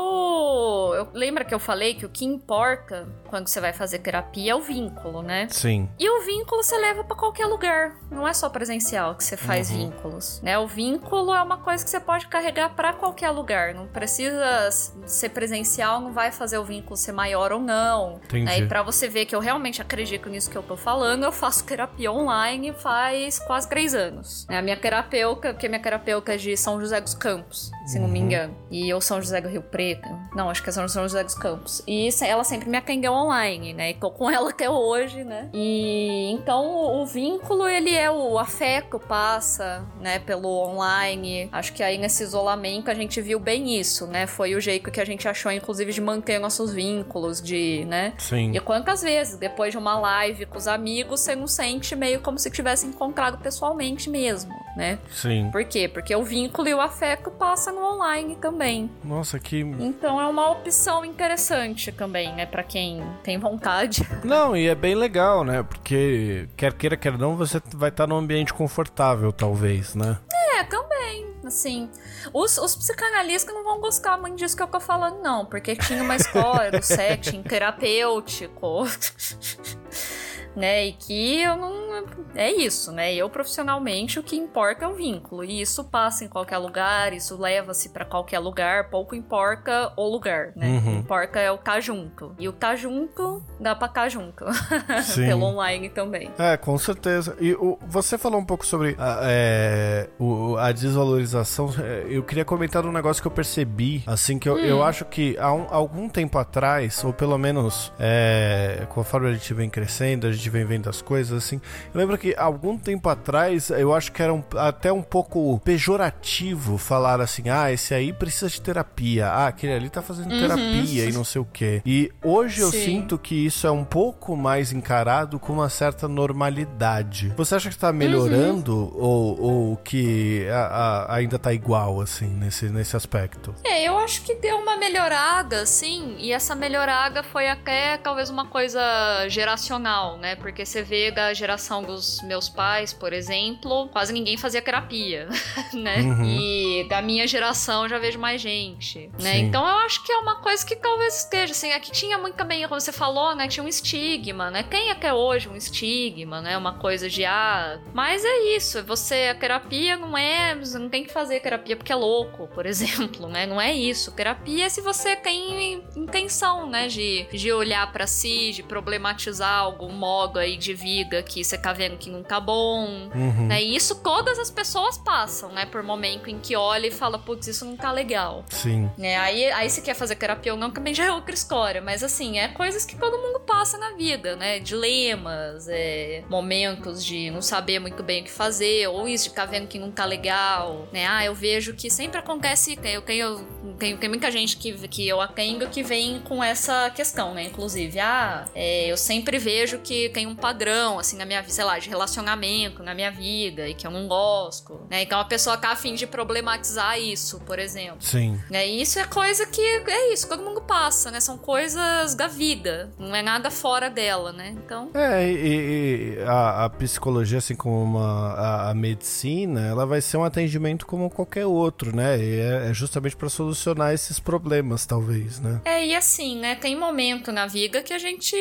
eu. Lembra que eu falei que o que importa quando você vai fazer terapia é o vínculo, né? Sim. E o vínculo você leva para qualquer lugar. Não é só presencial que você faz uhum. vínculos, né? O vínculo é uma coisa que você pode carregar para qualquer lugar. Não precisa ser presencial, não vai fazer o vínculo ser maior ou não. Entendi. Né? E pra você ver que eu realmente acredito nisso que eu tô falando, eu faço terapia online faz quase três anos. É a minha terapeuta, porque minha terapeuta é de São José dos Campos, se uhum. não me uhum. engano. E eu São José do Rio Preto. Não, acho que é São José dos Campos. E ela sempre me atendeu online, né? E tô com ela até hoje, né? E então o vínculo, ele é o afeto passa, né, pelo online. Acho que aí nesse isolamento a gente viu bem isso, né? Foi o jeito que a gente achou, inclusive, de manter nossos vínculos, de, né? Sim. E quantas vezes, depois de uma live com os amigos, você não sente meio como se tivesse encontrado pessoalmente mesmo, né? Sim. Por quê? Porque o vínculo e o afeto passa no online também. Nossa, que. Então é uma opção interessante também, né? Pra quem tem vontade. Não, e é bem legal, né? Porque quer queira, quer não, você vai estar num ambiente confortável, talvez, né? É, também. Assim, os, os psicanalistas não vão gostar muito disso que eu tô falando, não, porque tinha uma escola do setting terapêutico. né? E que eu não. É isso, né? Eu profissionalmente o que importa é o vínculo. E isso passa em qualquer lugar, isso leva-se para qualquer lugar, pouco importa o lugar, né? Uhum. O que importa é o tá junto. E o tá junto dá pra tá junto. Pelo online também. É, com certeza. E o, você falou um pouco sobre a, é, o, a desvalorização. É, eu queria comentar um negócio que eu percebi, assim, que eu, hum. eu acho que há um, algum tempo atrás, ou pelo menos é, conforme a gente vem crescendo, a gente vem vendo as coisas, assim. Eu lembro que algum tempo atrás, eu acho que era um, até um pouco pejorativo falar assim: ah, esse aí precisa de terapia, ah, aquele ali tá fazendo uhum. terapia e não sei o quê. E hoje eu sinto que isso é um pouco mais encarado com uma certa normalidade. Você acha que tá melhorando uhum. ou, ou que a, a, ainda tá igual, assim, nesse, nesse aspecto? É, eu acho que deu uma melhorada, sim, e essa melhorada foi até talvez uma coisa geracional, né? Porque você vê da geração dos meus pais, por exemplo, quase ninguém fazia terapia, né? Uhum. E da minha geração já vejo mais gente, né? Sim. Então eu acho que é uma coisa que talvez esteja, assim, aqui tinha muito também, como você falou, né? Tinha um estigma, né? Tem até hoje um estigma, né? Uma coisa de, ah, mas é isso, você, a terapia não é, você não tem que fazer terapia porque é louco, por exemplo, né? Não é isso. Terapia é se você tem intenção, né? De, de olhar para si, de problematizar algum modo aí de viga que você tá vendo que não tá bom, uhum. né? E isso todas as pessoas passam, né? Por momento em que olha e fala, putz, isso não tá legal. Sim. Né? Aí, aí se quer fazer terapia ou não, também já é outra história. Mas assim, é coisas que todo mundo passa na vida, né? Dilemas, é, momentos de não saber muito bem o que fazer, ou isso de ficar vendo que não tá legal, né? Ah, eu vejo que sempre acontece, eu tenho, tenho, tem muita gente que, que eu atendo que vem com essa questão, né? Inclusive, ah, é, eu sempre vejo que tem um padrão, assim, na minha sei lá, de relacionamento na minha vida e que eu não gosto, né? Então a pessoa tá afim de problematizar isso, por exemplo. Sim. Né? E isso é coisa que é isso, todo mundo passa, né? São coisas da vida, não é nada fora dela, né? Então. É, e, e a, a, psicologia, assim como uma, a, a, medicina, ela vai ser um atendimento como qualquer outro, né? E é, é justamente para solucionar esses problemas, talvez, né? É, e assim, né? Tem momento na vida que a gente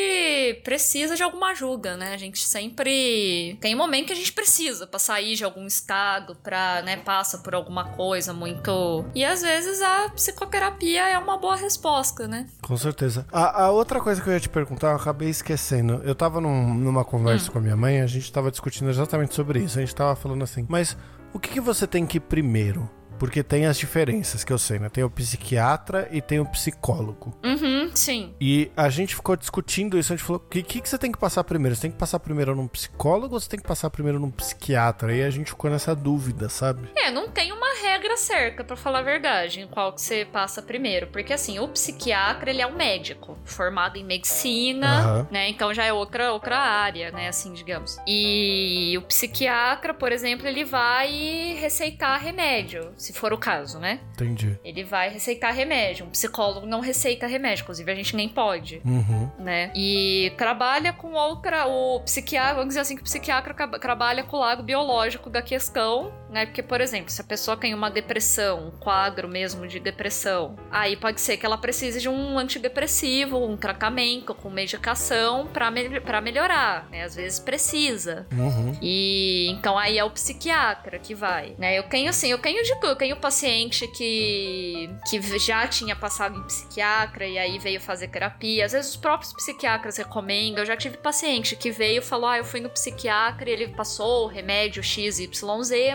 precisa de alguma ajuda, né? A gente sempre. Tem um momento que a gente precisa pra sair de algum estado, pra, né, passa por alguma coisa muito. E às vezes a psicoterapia é uma boa resposta, né? Com certeza. A, a outra coisa que eu ia te perguntar, eu acabei esquecendo. Eu tava num, numa conversa hum. com a minha mãe, a gente tava discutindo exatamente sobre isso. A gente tava falando assim, mas o que, que você tem que ir primeiro? Porque tem as diferenças que eu sei, né? Tem o psiquiatra e tem o psicólogo. Uhum, sim. E a gente ficou discutindo isso. A gente falou: o que, que, que, você tem que passar primeiro? Você tem que passar primeiro num psicólogo ou você tem que passar primeiro num psiquiatra? E a gente ficou nessa dúvida, sabe? É, não tem uma regra certa, para falar a verdade, em qual que você passa primeiro. Porque assim, o psiquiatra, ele é um médico formado em medicina, uhum. né? Então já é outra, outra área, né? Assim, digamos. E o psiquiatra, por exemplo, ele vai receitar remédio se for o caso, né? Entendi. Ele vai receitar remédio. Um psicólogo não receita remédio, inclusive a gente nem pode, uhum. né? E trabalha com outra. O psiquiatra, vamos dizer assim, que o psiquiatra trabalha com o lado biológico da questão, né? Porque, por exemplo, se a pessoa tem uma depressão, um quadro mesmo de depressão, aí pode ser que ela precise de um antidepressivo, um tratamento com medicação para me pra melhorar, né? Às vezes precisa. Uhum. E então aí é o psiquiatra que vai, né? Eu tenho assim, eu tenho de tudo tenho paciente que, que já tinha passado em psiquiatra e aí veio fazer terapia. Às vezes os próprios psiquiatras recomendam. Eu já tive paciente que veio e falou: Ah, eu fui no psiquiatra e ele passou o remédio XYZ,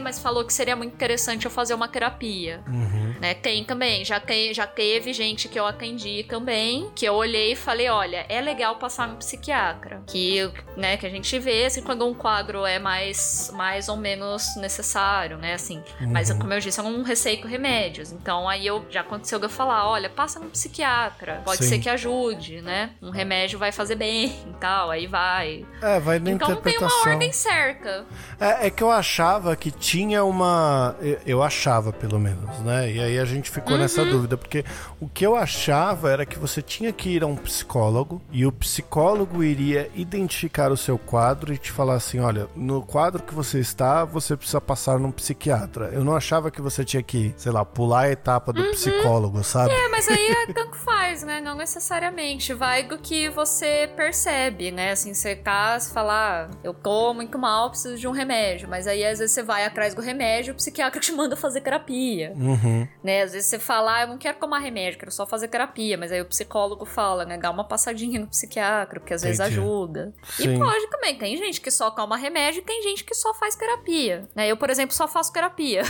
mas falou que seria muito interessante eu fazer uma terapia. Uhum. Né? Tem também, já, tem, já teve gente que eu atendi também, que eu olhei e falei: olha, é legal passar no psiquiatra. Que, né, que a gente vê assim, quando um quadro é mais, mais ou menos necessário, né? Assim. Uhum. Mas como eu disse, eu não receito remédios. Então aí eu já aconteceu de eu falar: olha, passa no psiquiatra. Pode Sim. ser que ajude, né? Um remédio vai fazer bem e tal, aí vai. É, vai na então, interpretação. Então tem uma ordem certa. É, é que eu achava que tinha uma. Eu achava, pelo menos, né? E aí a gente ficou uhum. nessa dúvida, porque o que eu achava era que você tinha que ir a um psicólogo e o psicólogo iria identificar o seu quadro e te falar assim: olha, no quadro que você está, você precisa passar num psiquiatra. Eu não achava que você tinha que, sei lá, pular a etapa do uhum. psicólogo, sabe? É, mas aí é tanto faz, né? Não necessariamente. Vai do que você percebe, né? Assim, você tá, você fala, ah, eu tô muito mal, preciso de um remédio. Mas aí às vezes você vai atrás do remédio, o psiquiatra te manda fazer terapia. Uhum. Né? Às vezes você fala, ah, eu não quero tomar remédio, quero só fazer terapia. Mas aí o psicólogo fala, né? Dá uma passadinha no psiquiatra, porque às Entendi. vezes ajuda. Sim. E pode também. Tem gente que só toma remédio e tem gente que só faz terapia. Né? Eu, por exemplo, só faço terapia.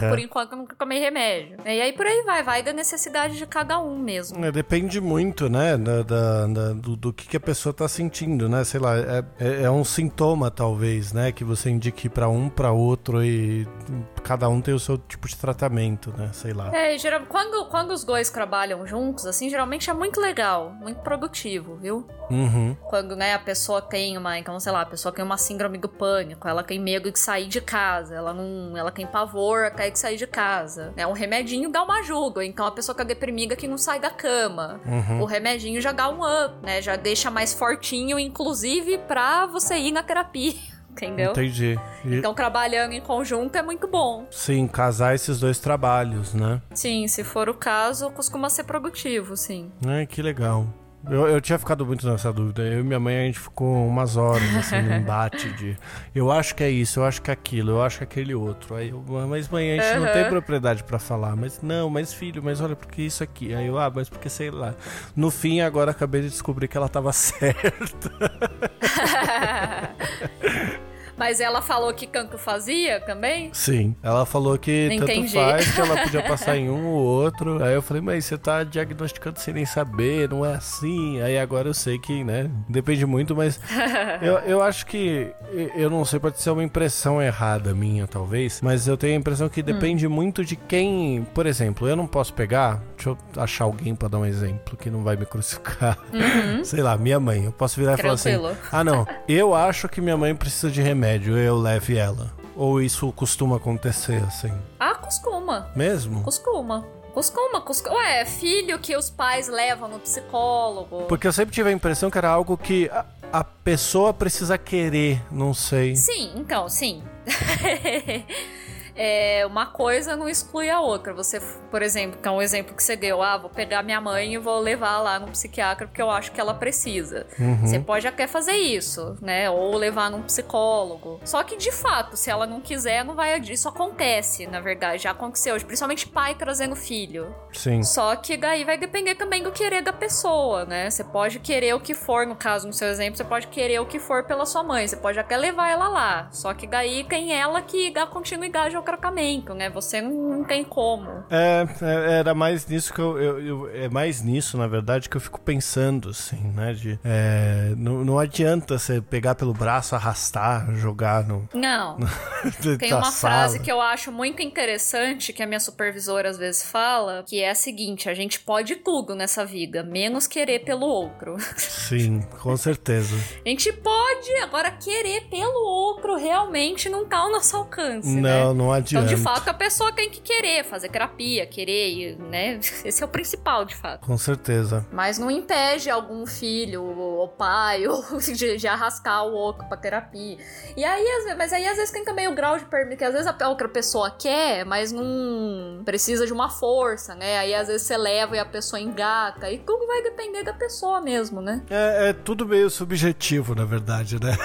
Por enquanto eu nunca tomei remédio. E aí por aí vai, vai da necessidade de cada um mesmo. É, depende muito, né, da, da, da do, do, que, que a pessoa tá sentindo, né? Sei lá, é, é, é um sintoma, talvez, né? Que você indique para um, para outro e cada um tem o seu tipo de tratamento, né? Sei lá. É, geral, quando, quando os dois trabalham juntos, assim, geralmente é muito legal, muito produtivo, viu? Uhum. Quando, né, a pessoa tem uma, então, sei lá, a pessoa tem uma síndrome do pânico, ela tem medo de sair de casa, ela não, ela tem pavor, quer de sair de casa, né? Um remedinho dá uma ajuda, então a pessoa que é deprimida que não sai da cama. Uhum. O remedinho já dá um up, né? Já deixa mais fortinho, inclusive, pra você ir na terapia. Entendeu? Entendi. E... Então, trabalhando em conjunto é muito bom. Sim, casar esses dois trabalhos, né? Sim, se for o caso, costuma ser produtivo, sim. Ai, que legal. Eu, eu tinha ficado muito nessa dúvida. Eu e minha mãe, a gente ficou umas horas, assim, num embate de... Eu acho que é isso, eu acho que é aquilo, eu acho que é aquele outro. Aí eu, mas mãe, a gente uhum. não tem propriedade para falar. Mas não, mas filho, mas olha, porque isso aqui. Aí eu, ah, mas porque sei lá. No fim, agora acabei de descobrir que ela tava certa. Mas ela falou que canto fazia também? Sim. Ela falou que Entendi. tanto faz, que ela podia passar em um ou outro. Aí eu falei, mas você tá diagnosticando sem nem saber, não é assim. Aí agora eu sei que, né, depende muito, mas eu, eu acho que, eu não sei, pode ser uma impressão errada minha, talvez, mas eu tenho a impressão que depende hum. muito de quem, por exemplo, eu não posso pegar, deixa eu achar alguém pra dar um exemplo que não vai me crucificar. Uhum. Sei lá, minha mãe. Eu posso virar Tranquilo. e falar assim: ah, não, eu acho que minha mãe precisa de remédio, eu leve ela. Ou isso costuma acontecer assim? Ah, costuma. Mesmo? Costuma. Costuma, costuma. Ué, filho que os pais levam no psicólogo. Porque eu sempre tive a impressão que era algo que a, a pessoa precisa querer, não sei. Sim, então, sim. é, uma coisa não exclui a outra. Você, por exemplo, que é um exemplo que você deu, ah, vou pegar minha mãe e vou levar lá no psiquiatra porque eu acho que ela precisa. Uhum. Você pode até fazer isso, né? Ou levar num psicólogo. Só que, de fato, se ela não quiser, não vai. Isso acontece, na verdade. Já aconteceu. Principalmente pai trazendo filho. Sim. Só que daí vai depender também do querer da pessoa, né? Você pode querer o que for, no caso, no seu exemplo, você pode querer o que for pela sua mãe. Você pode até levar ela lá. Só que daí tem ela que dá continuidade ao tratamento, né? Você não, tem como. É, é, era mais nisso que eu, eu, eu, É mais nisso, na verdade, que eu fico pensando, assim, né? De, é, não, não adianta você pegar pelo braço, arrastar, jogar no. Não. No, tem uma sala. frase que eu acho muito interessante que a minha supervisora às vezes fala, que é a seguinte: a gente pode tudo nessa vida, menos querer pelo outro. Sim, com certeza. a gente pode, agora querer pelo outro realmente não tá ao nosso alcance. Não, né? não adianta. Então, de fato, a pessoa tem que querer fazer terapia, querer, né? Esse é o principal, de fato. Com certeza. Mas não impede algum filho, ou pai, ou de, de arrascar o outro pra terapia. E aí, mas aí às vezes tem também o grau de permissão, que às vezes a outra pessoa quer, mas não precisa de uma força, né? Aí às vezes você leva e a pessoa engata. E tudo vai depender da pessoa mesmo, né? É, é tudo meio subjetivo, na verdade, né?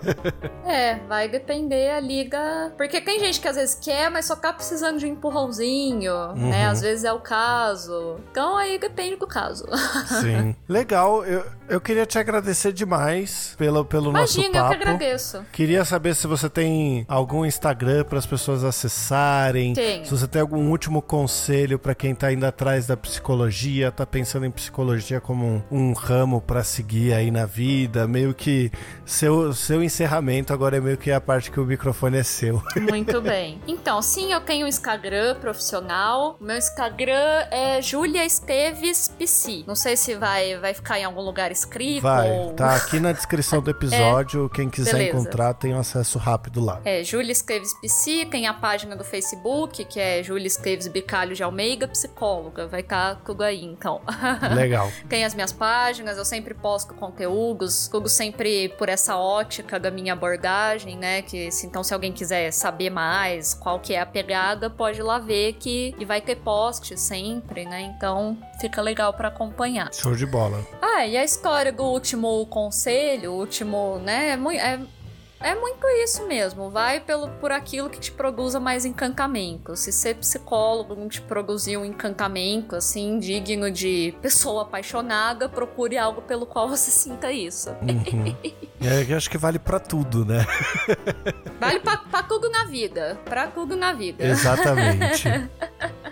é, vai depender ali da. Porque tem gente que às vezes quer, mas só tá precisando de um empurrãozinho, né? uhum. né? Às vezes é o caso. Então aí depende do caso. Sim. Legal. Eu, eu queria te agradecer demais pelo, pelo Imagina, nosso papo. eu que agradeço. Queria saber se você tem algum Instagram para as pessoas acessarem. Tem. Se você tem algum último conselho para quem tá indo atrás da psicologia, tá pensando em psicologia como um, um ramo para seguir aí na vida, meio que seu, seu encerramento agora é meio que a parte que o microfone é seu. Muito bem. Então, sim, eu tenho um Instagram profissional. Meu Instagram é Julia Esteves PC. Não sei se vai, vai ficar em algum lugar escrito. Vai, ou... tá aqui na descrição do episódio. É, Quem quiser beleza. encontrar tem um acesso rápido lá. É, Julia Esteves PC. Tem a página do Facebook, que é Julia Esteves Bicalho de Almeida, psicóloga. Vai estar tá tudo aí, então. Legal. tem as minhas páginas, eu sempre posto conteúdos, tudo sempre por essa ótica da minha abordagem, né? Que então, se alguém quiser saber mais qual que é a pegada, pode ir lá ver que e vai ter post sempre, né? Então fica legal para acompanhar. Show de bola. Ah, e a história do último conselho, o último, né? É, é é muito isso mesmo. Vai pelo, por aquilo que te produza mais encantamento. Se ser psicólogo não te produzir um encantamento, assim, digno de pessoa apaixonada, procure algo pelo qual você sinta isso. Uhum. é, eu acho que vale para tudo, né? vale para tudo na vida. Para tudo na vida. Exatamente.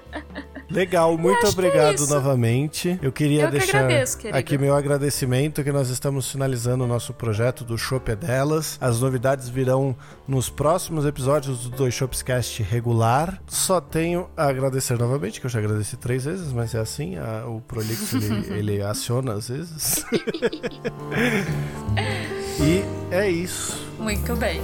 Legal, muito é obrigado é novamente. Eu queria Eu deixar que agradeço, aqui meu agradecimento que nós estamos finalizando o nosso projeto do Shop é Delas. As novidades virão nos próximos episódios do Dois Shopscast regular. Só tenho a agradecer novamente, que eu já agradeci três vezes, mas é assim, a, o Prolixo ele, ele aciona às vezes. e é isso. Muito bem.